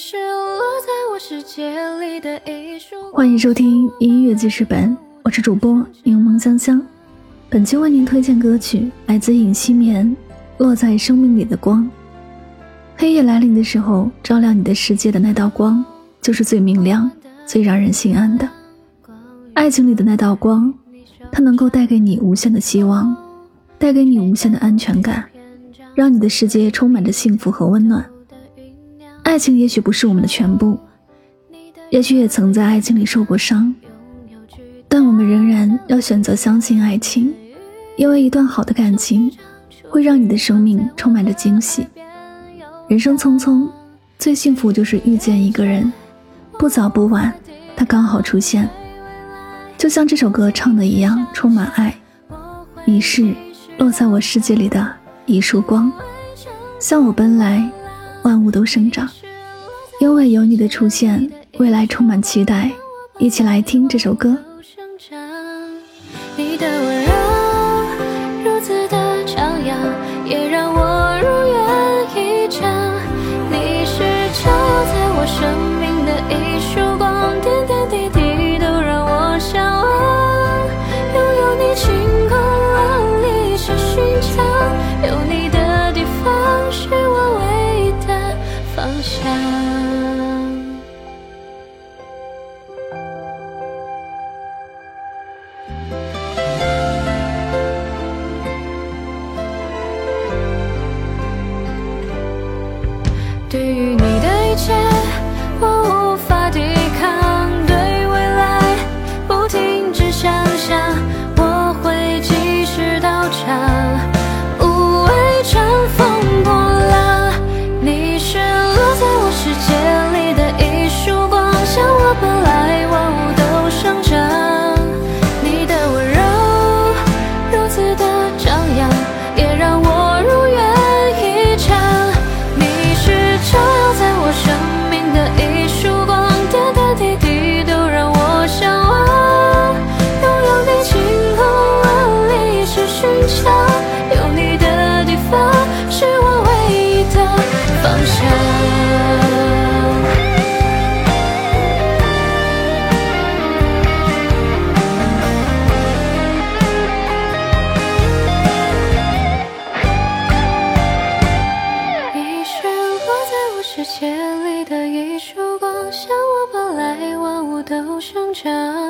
是落在我世界里的一束欢迎收听音乐记事本，我是主播柠檬香香。本期为您推荐歌曲来自尹锡棉，《落在生命里的光》。黑夜来临的时候，照亮你的世界的那道光，就是最明亮、最让人心安的。爱情里的那道光，它能够带给你无限的希望，带给你无限的安全感，让你的世界充满着幸福和温暖。爱情也许不是我们的全部，也许也曾在爱情里受过伤，但我们仍然要选择相信爱情，因为一段好的感情会让你的生命充满着惊喜。人生匆匆，最幸福就是遇见一个人，不早不晚，他刚好出现，就像这首歌唱的一样，充满爱。你是落在我世界里的一束光，向我奔来，万物都生长。因为有你的出现，未来充满期待。一起来听这首歌。你的对于向我奔来，万物都生长。